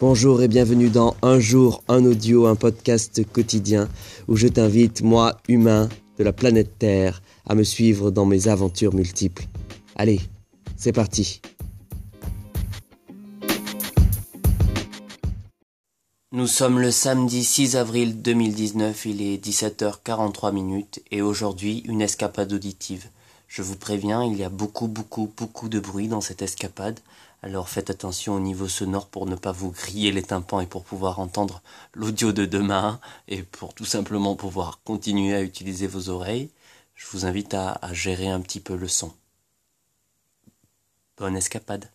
Bonjour et bienvenue dans Un jour, un audio, un podcast quotidien où je t'invite, moi, humain de la planète Terre, à me suivre dans mes aventures multiples. Allez, c'est parti. Nous sommes le samedi 6 avril 2019, il est 17h43 minutes et aujourd'hui une escapade auditive. Je vous préviens, il y a beaucoup, beaucoup, beaucoup de bruit dans cette escapade. Alors faites attention au niveau sonore pour ne pas vous griller les tympans et pour pouvoir entendre l'audio de demain et pour tout simplement pouvoir continuer à utiliser vos oreilles. Je vous invite à, gérer un petit peu le son. Bonne escapade.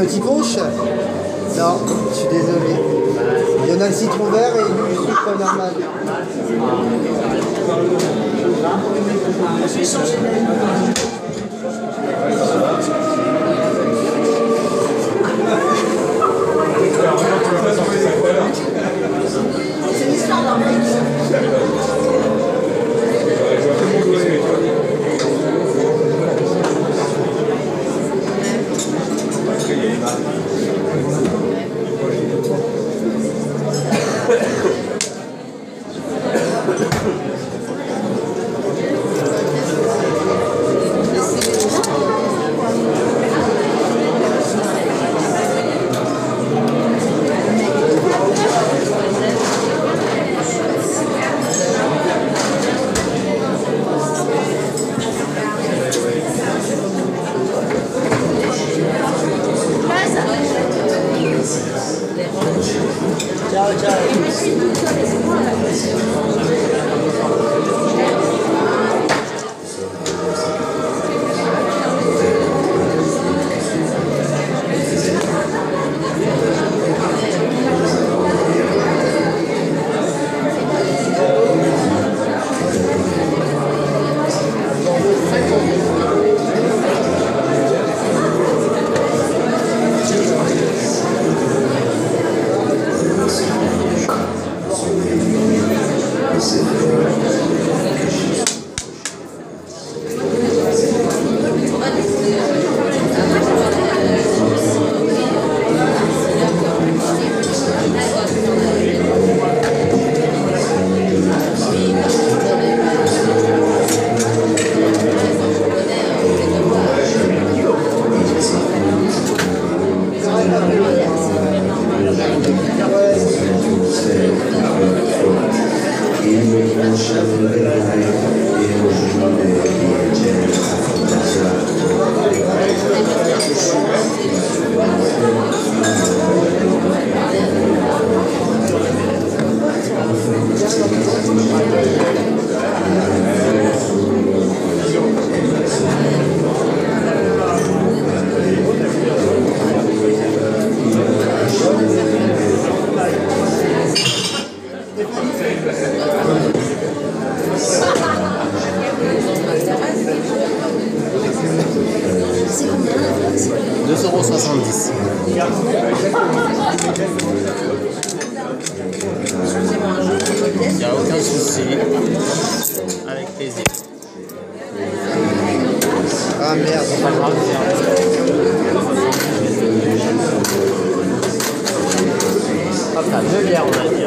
Le ticonche Non, je suis désolé. Il y en a le citron vert et du sucre normal. Vais Ah merde. Là, deux bières on a dit.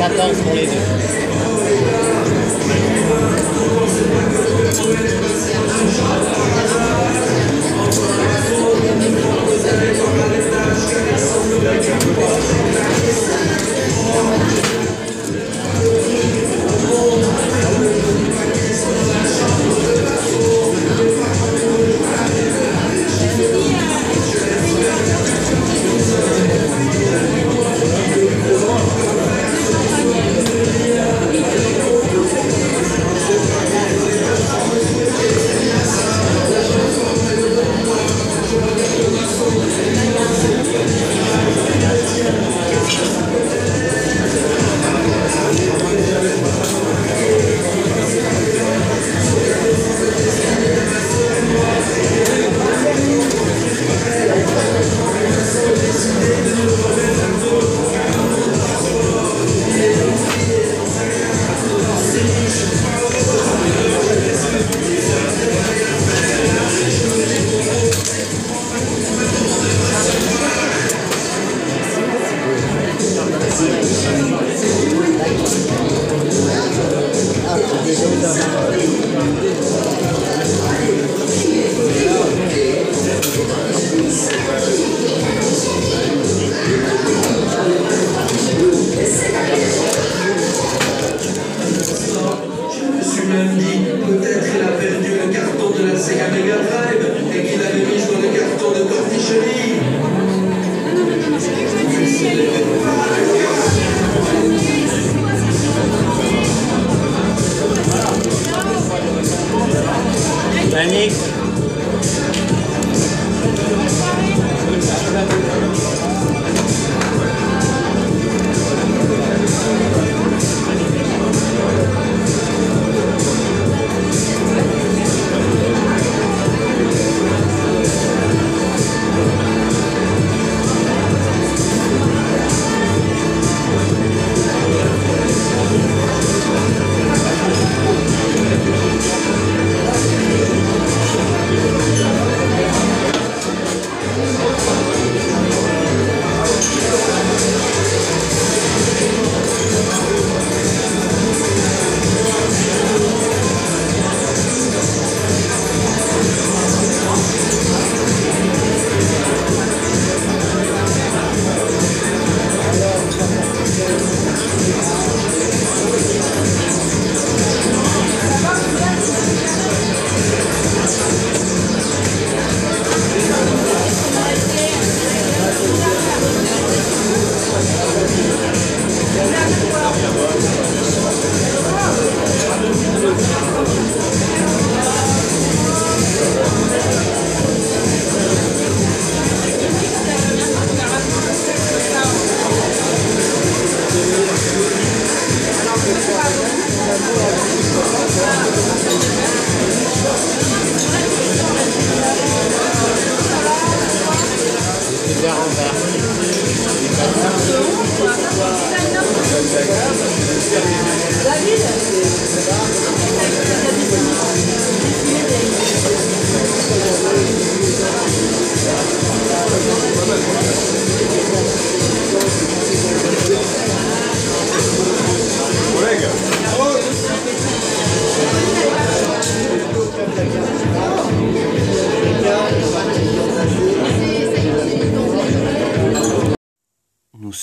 14 pour les deux.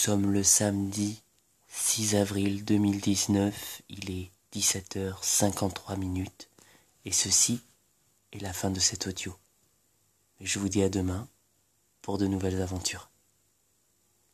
Sommes le samedi 6 avril 2019, il est 17h53 minutes et ceci est la fin de cet audio. Je vous dis à demain pour de nouvelles aventures.